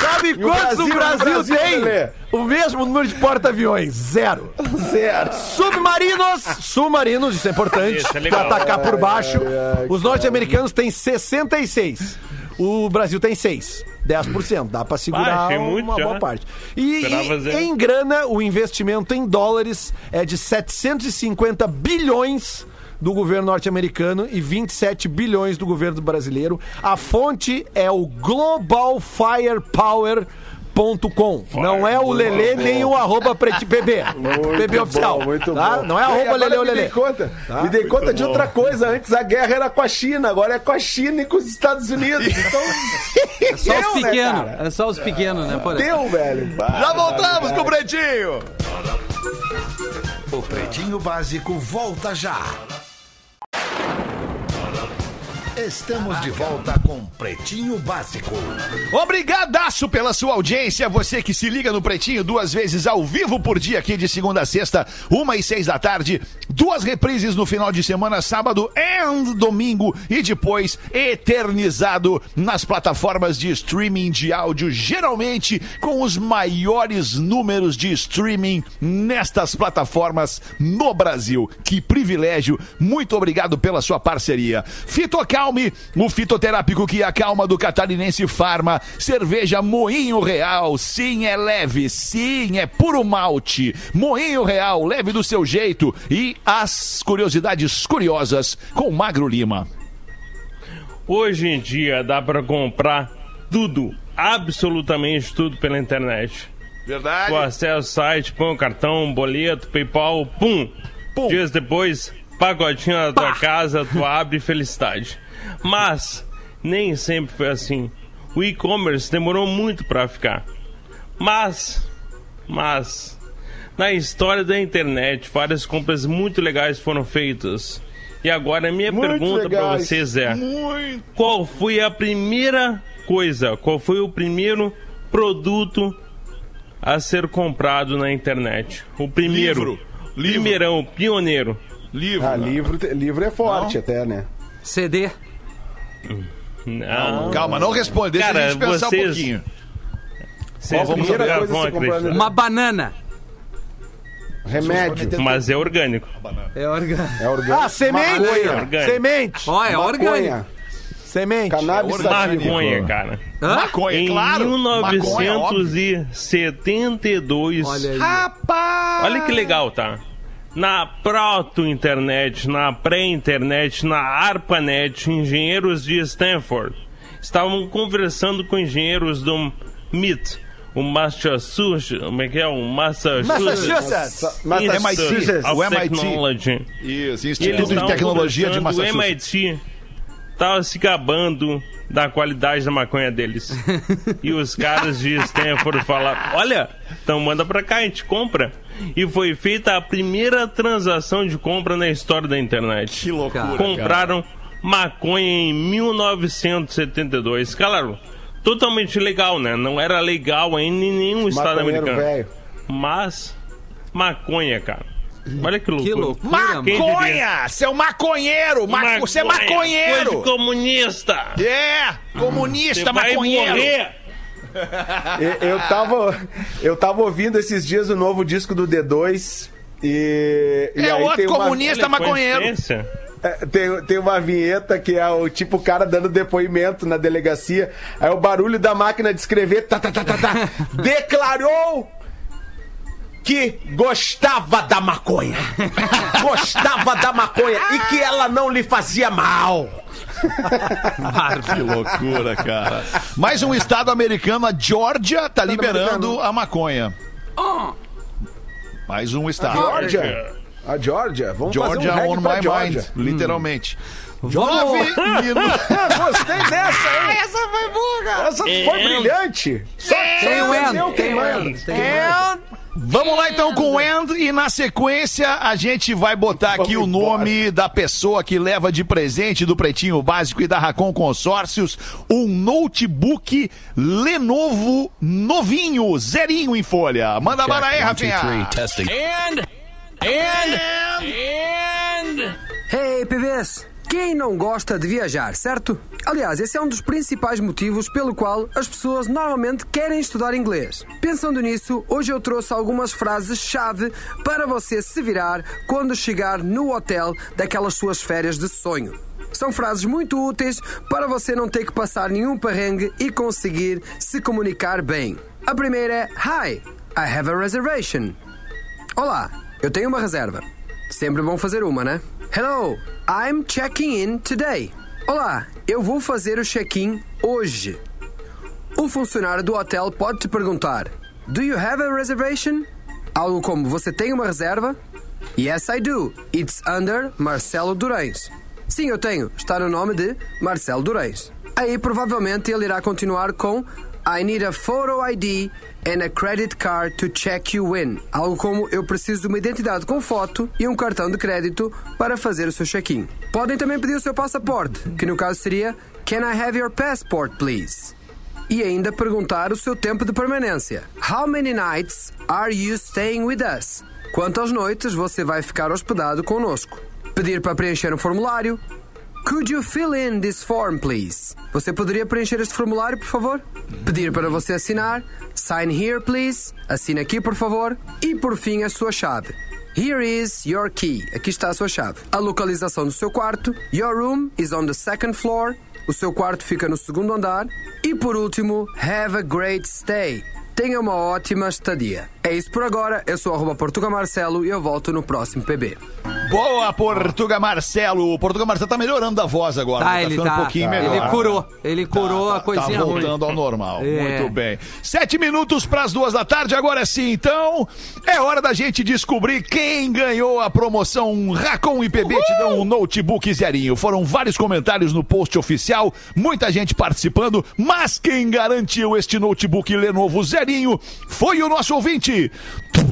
Sabe quantos Brasil, o Brasil, o Brasil, tem? Lelê? O mesmo número de porta-aviões, zero. Zero. Submarinos, submarinos, isso é importante, Isso é pra atacar por baixo. ai, Os norte-americanos têm 66. O Brasil tem 6. 10%. Dá pra segurar Ah, muito uma já. boa parte. E, e em grana, o investimento em dólares é de 750 bilhões do governo norte-americano e 27 bilhões do governo brasileiro. A fonte é o globalfirepower.com. Não é o Lelê nem o arroba PB. <laughs> PB oficial. bom, muito tá? bom. Não é arroba Lelê ou me Lelê. dei conta, me dei conta de outra coisa. Antes a guerra era com a China, agora é com a China e com os Estados Unidos. <laughs> Então, É só os Deu, né, pequenos. cara? é só os pequenos, né, por deu, velho. Já voltamos com o Pretinho. O Pretinho Básico volta já. Estamos de volta com Pretinho Básico. Obrigadaço pela sua audiência, você que se liga no Pretinho duas vezes ao vivo por dia aqui de segunda a sexta, uma e seis da tarde, duas reprises no final de semana, sábado e domingo e depois eternizado nas plataformas de streaming de áudio, geralmente com os maiores números de streaming nestas plataformas no Brasil. Que privilégio, muito obrigado pela sua parceria. Fitocalme, o fitoterápico que acalma do catarinense Farma, cerveja Moinho Real, sim, é leve, sim, é puro malte. Moinho Real, leve do seu jeito e as curiosidades curiosas com Magro Lima. Hoje em dia dá pra comprar tudo, absolutamente tudo pela internet. Verdade. Tu acessa o site, põe o cartão, boleto, PayPal, pum. Pum. Dias depois, pacotinho na tua casa, tu abre felicidade. Mas nem sempre foi assim. O e-commerce demorou muito para ficar. Mas, mas, na história da internet, várias compras muito legais foram feitas. E agora a minha Muito pergunta para vocês é: Muito. qual foi a primeira coisa, qual foi o primeiro produto a ser comprado na internet? O primeiro. Livro. Livro. Primeirão, pioneiro. Livro. Ah, livro, livro é forte até, né? CD. Não. Calma, não responde. Deixa Cara, a gente pensar um vocês- pouquinho. Vocês Qual a não primeira coisa acreditar. Uma banana. Remédio. Mas é orgânico. É orgânico. É orgânico. Ah, semente! Maconha. Orgânico. Semente! Ó, é orgânico. Maconha. Semente! Cannabis sativa. Maconha, cara. Hã? Maconha, Em claro. Maconha, óbvio. 1972. Olha aí. Rapaz! Olha que legal, tá? Na proto-internet, na pré-internet, na ARPANET, engenheiros de Stanford estavam conversando com engenheiros do MIT, o Massachusetts, como é que é? O Massachusetts, Massachusetts! Institute MIT, o MIT. Isso, eles Instituto de Tecnologia de Massachusetts. O MIT tava se gabando da qualidade da maconha deles. <laughs> e os caras de Stanford falaram: Olha, então manda pra cá, a gente compra. E foi feita a primeira transação de compra na história da internet. Que loucura, cara. Compraram maconha em 1972. Claro, totalmente legal, né? Não era legal ainda em nenhum estado Maconheiro americano. velho. Mas, maconha, cara. Olha que loucura. Que loucura? Maconha! Seu maconheiro! Ma- Você é Coisa de maconheiro! comunista! É! Comunista, Você vai maconheiro! morrer! Eu, tava, eu tava ouvindo esses dias o novo disco do D2 e, e É aí outro tem uma, comunista Olha, maconheiro! é, tem, tem uma vinheta que é o tipo o cara dando depoimento na delegacia, aí o barulho da máquina de escrever tá, tá, tá, tá, tá, <laughs> declarou que gostava da maconha. <laughs> gostava da maconha e que ela não lhe fazia mal. Que loucura, cara. Mais um estado americano, a Georgia, tá liberando a maconha. Mais um estado. Georgia. A Georgia. Vamos Georgia fazer um on reggae pra my Georgia. mind, <laughs> literalmente. Vamos. Nove minutos. <laughs> Gostei dessa, hein? Essa foi boa, cara. Essa foi É. brilhante. Só Tem o só End, dizer o que tem o manda. End, tem o End. Vamos lá então com o End e na sequência a gente vai botar aqui o nome da pessoa que leva de presente do Pretinho Básico e da Racon Consórcios um notebook Lenovo novinho, zerinho em folha. Manda bala aí, Rafinha. Hey, PBS! Quem não gosta de viajar, certo? Aliás, esse é um dos principais motivos pelo qual as pessoas normalmente querem estudar inglês. Pensando nisso, hoje eu trouxe algumas frases-chave para você se virar quando chegar no hotel daquelas suas férias de sonho. São frases muito úteis para você não ter que passar nenhum perrengue e conseguir se comunicar bem. A primeira é Hi, I have a reservation. Olá, eu tenho uma reserva. Sempre bom fazer uma, né? Hello, I'm checking in today. Olá, eu vou fazer o check-in hoje. O funcionário do hotel pode te perguntar: Do you have a reservation? Algo como: Você tem uma reserva? Yes, I do. It's under Marcelo Durães. Sim, eu tenho. Está no nome de Marcelo Durães. Aí provavelmente ele irá continuar com I need a photo ID and a credit card to check you in. Algo como eu preciso de uma identidade com foto e um cartão de crédito para fazer o seu check-in. Podem também pedir o seu passaporte, que no caso seria Can I have your passport, please? E ainda perguntar o seu tempo de permanência. How many nights are you staying with us? Quantas noites você vai ficar hospedado conosco? Pedir para preencher um formulário. Could you fill in this form, please? Você poderia preencher este formulário, por favor? Pedir para você assinar. Sign here, please. Assine aqui, por favor. E por fim, a sua chave. Here is your key. Aqui está a sua chave. A localização do seu quarto. Your room is on the second floor. O seu quarto fica no segundo andar. E por último, have a great stay. Tenha uma ótima estadia. É isso por agora. Eu sou arroba Portuga Marcelo e eu volto no próximo PB. Boa, Portuga Marcelo. O Portuga Marcelo tá melhorando a voz agora. Tá, né? ele ficando tá. um pouquinho Ele melhor. curou. Ele curou Tá, a coisinha tá ruim. voltando ao normal. <laughs> É. Muito bem. Sete minutos para as duas da tarde. Agora sim, então, é hora da gente descobrir quem ganhou a promoção Racon IPB te dão um notebook zerinho. Foram vários comentários no post oficial, muita gente participando, mas quem garantiu este notebook Lenovo zerinho foi o nosso ouvinte. Norte.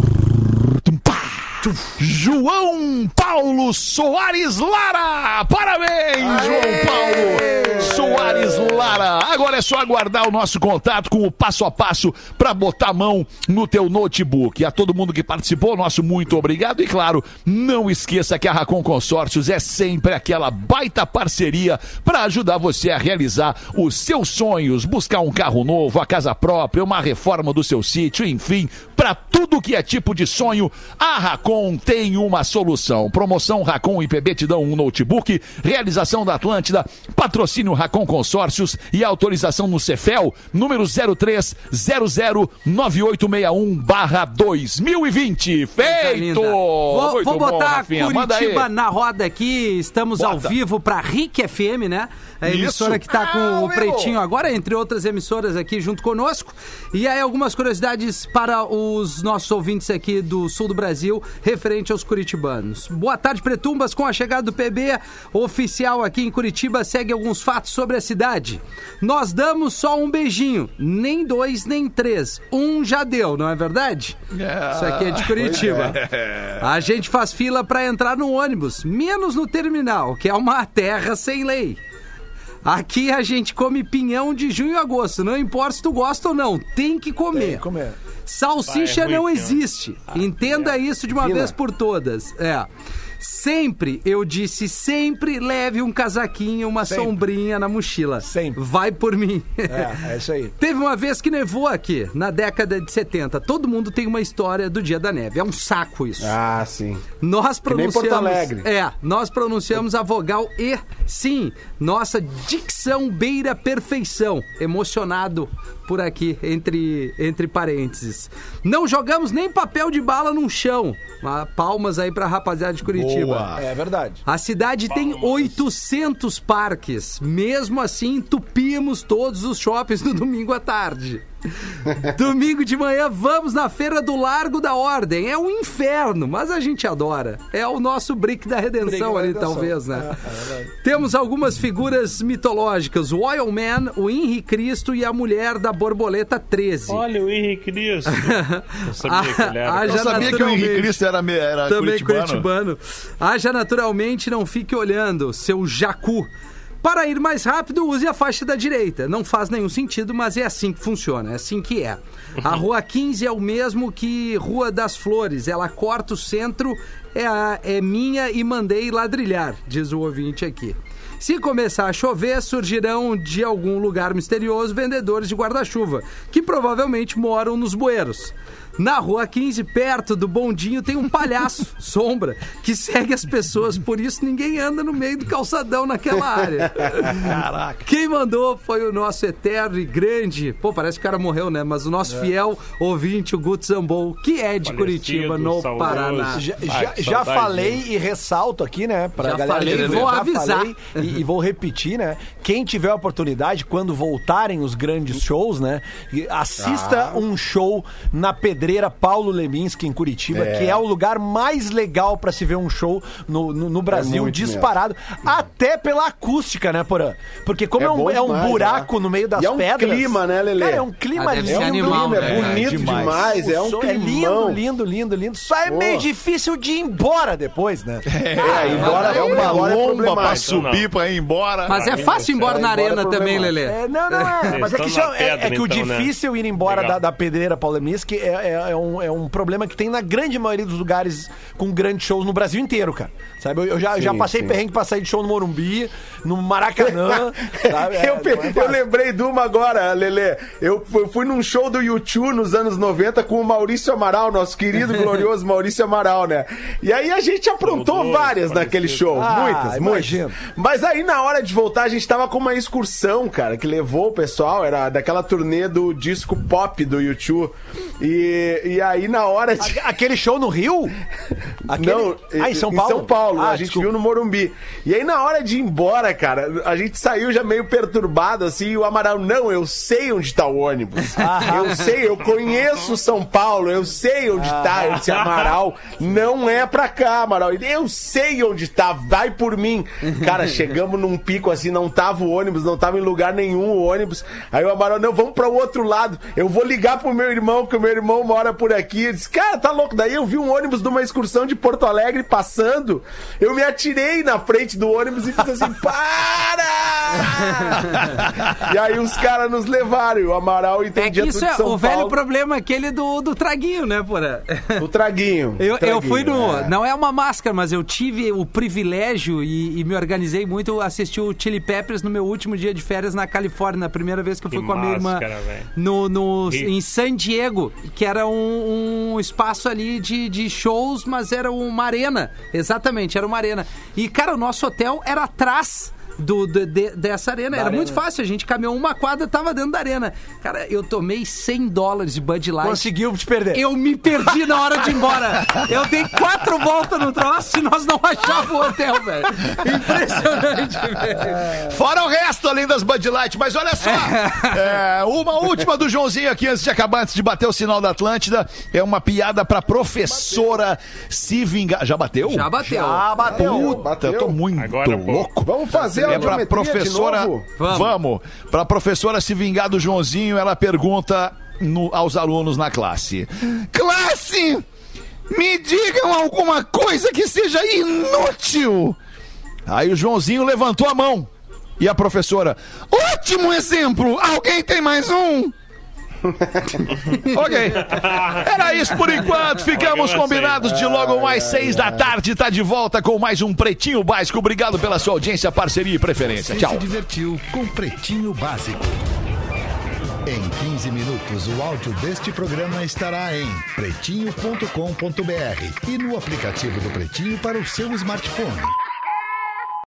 João Paulo Soares Lara! Parabéns, João Paulo Soares Lara! Agora é só aguardar o nosso contato com o passo a passo para botar a mão no teu notebook. A todo mundo que participou, nosso muito obrigado. E claro, não esqueça que a Racon Consórcios é sempre aquela baita parceria para ajudar você a realizar os seus sonhos, buscar um carro novo, a casa própria, uma reforma do seu sítio, enfim, para tudo que é tipo de sonho, a Racon tem uma solução. Promoção Racon IPB te dão um notebook, realização da Atlântida, patrocínio Racon Consórcios e autorização no Cefel, número 03009861 barra 2020. Coisa Feito! Vou, vou botar Rafinha. Curitiba na roda aqui. Estamos ao Bota. vivo para RIC FM, né? A emissora Isso. que tá com Ah, o meu. Pretinho agora, entre outras emissoras aqui junto conosco. E aí algumas curiosidades para os nossos ouvintes aqui do sul do Brasil, referente aos curitibanos. Boa tarde, Pretumbas. Com a chegada do PB oficial aqui em Curitiba, segue alguns fatos sobre a cidade. Nós damos só um beijinho, nem dois, nem três. Um já deu, não é verdade? Isso aqui é de Curitiba. A gente faz fila para entrar no ônibus, menos no terminal, que é uma terra sem lei. Aqui a gente come pinhão de junho a agosto, não importa se tu gosta ou não, tem que comer. Comer. Salsicha Vai, é não pinhão. existe. Entenda isso de uma Fina. vez por todas. É. Sempre, eu disse, sempre leve um casaquinho, uma Sempre. sombrinha na mochila. Sempre. Vai por mim. É, é isso aí. <laughs> Teve uma vez que nevou aqui, na década de 70. Todo mundo tem uma história do dia da neve. É um saco isso. Ah, sim. Nós Que nem pronunciamos. Porto Alegre. É, nós pronunciamos a vogal E. Sim, nossa dicção beira perfeição. Emocionado por aqui, entre, entre parênteses. Não jogamos nem papel de bala no chão. Ah, Palmas aí pra rapaziada de Curitiba. Boa. É verdade. A cidade tem 800 parques. Mesmo assim, entupimos todos os shoppings no <laughs> domingo à tarde. <laughs> domingo de manhã, vamos na Feira do Largo da Ordem. É um inferno, mas a gente adora. É o nosso brick da redenção Brick da ali, redenção. talvez, né? É, Temos algumas figuras mitológicas. O Oil Man, o Henri Cristo e a mulher da borboleta 13. Olha o Henrique Cristo. <laughs> Eu sabia que ele era. Ah, Eu sabia que o. Henrique Cristo era, era Também curitibano. curitibano. Haja naturalmente, não fique olhando, seu jacu. Para ir mais rápido, use a faixa da direita. Não faz nenhum sentido, mas é assim que funciona, é assim que é. A Rua 15 é o mesmo que Rua das Flores. Ela corta o centro, é, a- é minha e mandei ladrilhar, diz o ouvinte aqui. Se começar a chover, surgirão de algum lugar misterioso vendedores de guarda-chuva, que provavelmente moram nos bueiros. Na rua 15, perto do bondinho, tem um palhaço, <laughs> sombra, que segue as pessoas, por isso ninguém anda no meio do calçadão naquela área. Caraca. Quem mandou foi o nosso eterno e grande, pô, parece que o cara morreu, né? Mas o nosso fiel ouvinte, o Guto Zambou, que é de Falecido, Curitiba, no saudoso. Paraná. Já, Ai, já- já falei e ressalto aqui, né? Pra Já galera falei, vou já avisar. falei e, e vou repetir, né? Quem tiver a oportunidade, quando voltarem os grandes shows, né? Assista um show na Pedreira Paulo Leminski, em Curitiba, que é o lugar mais legal pra se ver um show no, no, no Brasil, muito disparado. Até pela acústica, né, Porã? Porque como é, É um, é um demais, buraco né? no meio das E é um pedras. clima, né, Lelê? Cara, é um clima Ah, lindo. ser animal, é né? bonito demais. demais, é um é climão. lindo, lindo, lindo, lindo. Só é Pô. meio difícil de ir embora depois, né? É, embora É uma lomba pra subir, pra ir embora. Mas é fácil ir embora na arena é também. É, não, não, é. Mas é que, é, é o então, né? difícil ir embora da, da pedreira Paulemisque é, é, é um, é um problema que tem na grande maioria dos lugares com grandes shows no Brasil inteiro, cara. Sabe? Eu, eu já, já Sim, passei sim. perrengue pra sair de show no Morumbi, no Maracanã. <laughs> sabe? É, eu, é eu lembrei de uma agora, Lelê. Eu fu- fui num show do YouTube nos anos 90 com o Maurício Amaral, nosso querido, <laughs> glorioso Maurício Amaral, né? E aí a gente aprontou várias naquele show. Ah, muitas, imagino. muitas. Mas aí na hora de voltar a gente tava com uma excursão, cara, que levou o pessoal, era daquela turnê do disco pop do YouTube. E, e aí na hora de. Aquele show no Rio? <laughs> Aquele- Não, Ah, em São Paulo? Em São Paulo, Ah, a gente desculpa. viu no Morumbi. E aí, na hora de ir embora, cara, a gente saiu já meio perturbado, assim, e o Amaral, não, eu sei onde tá o ônibus. <laughs> Eu sei, eu conheço São Paulo, eu sei onde tá. Eu disse, Amaral, não é pra cá, Amaral. Eu sei onde tá, vai por mim. Cara, chegamos num pico assim, não tava o ônibus, não tava em lugar nenhum o ônibus. Aí o Amaral, não, vamos pra outro lado. Eu vou ligar pro meu irmão, que o meu irmão mora por aqui. Ele disse, cara, tá louco. Daí eu vi um ônibus de uma excursão de Porto Alegre passando. Eu me atirei na frente do ônibus e fiz assim, para! <laughs> e aí os caras nos levaram. E o Amaral É entendia que isso tudo é de São o velho Paulo. problema aquele do, do traguinho, né, porra? O traguinho. Eu, o traguinho, eu fui no. é. Não é uma máscara, mas eu tive o privilégio e, e me organizei muito. Eu assisti o Chili Peppers no meu último dia de férias na Califórnia, na primeira vez que eu fui Que com a minha irmã. máscara, velho. No, no, em San Diego, que era um, um espaço ali de, de shows, mas era uma arena. Exatamente, era uma arena. E, cara, o nosso hotel era atrás. Do, do- de- dessa arena. era muito fácil. A gente caminhou uma quadra, tava dentro da arena. Cara, eu tomei 100 dólares de Bud Light. Conseguiu te perder. Eu me perdi na hora de ir embora. Eu dei quatro voltas no troço e nós não achávamos o hotel, velho. Impressionante, <laughs> velho. Fora o resto, além das Bud Light. Mas olha só, é, uma última do Joãozinho aqui antes de acabar, antes de bater o sinal da Atlântida. É uma piada pra professora se vingar. Já bateu? Já bateu. Ah, bateu. Puta, eu tô muito Agora, louco. Vamos fazer É pra professora. Vamos. Vamos. Pra professora se vingar do Joãozinho, ela pergunta no- aos alunos na classe: Classe! Me digam alguma coisa que seja inútil! Aí o Joãozinho levantou a mão. E a professora: Ótimo exemplo! Alguém tem mais um? <laughs> ok. Era isso por enquanto. Ficamos combinados de logo mais seis da tarde. Tá de volta com mais um Pretinho Básico. Obrigado pela sua audiência, parceria e preferência. Você Tchau. se divertiu com Pretinho Básico. Em 15 minutos, o áudio deste programa estará em pretinho.com.br e no aplicativo do Pretinho para o seu smartphone.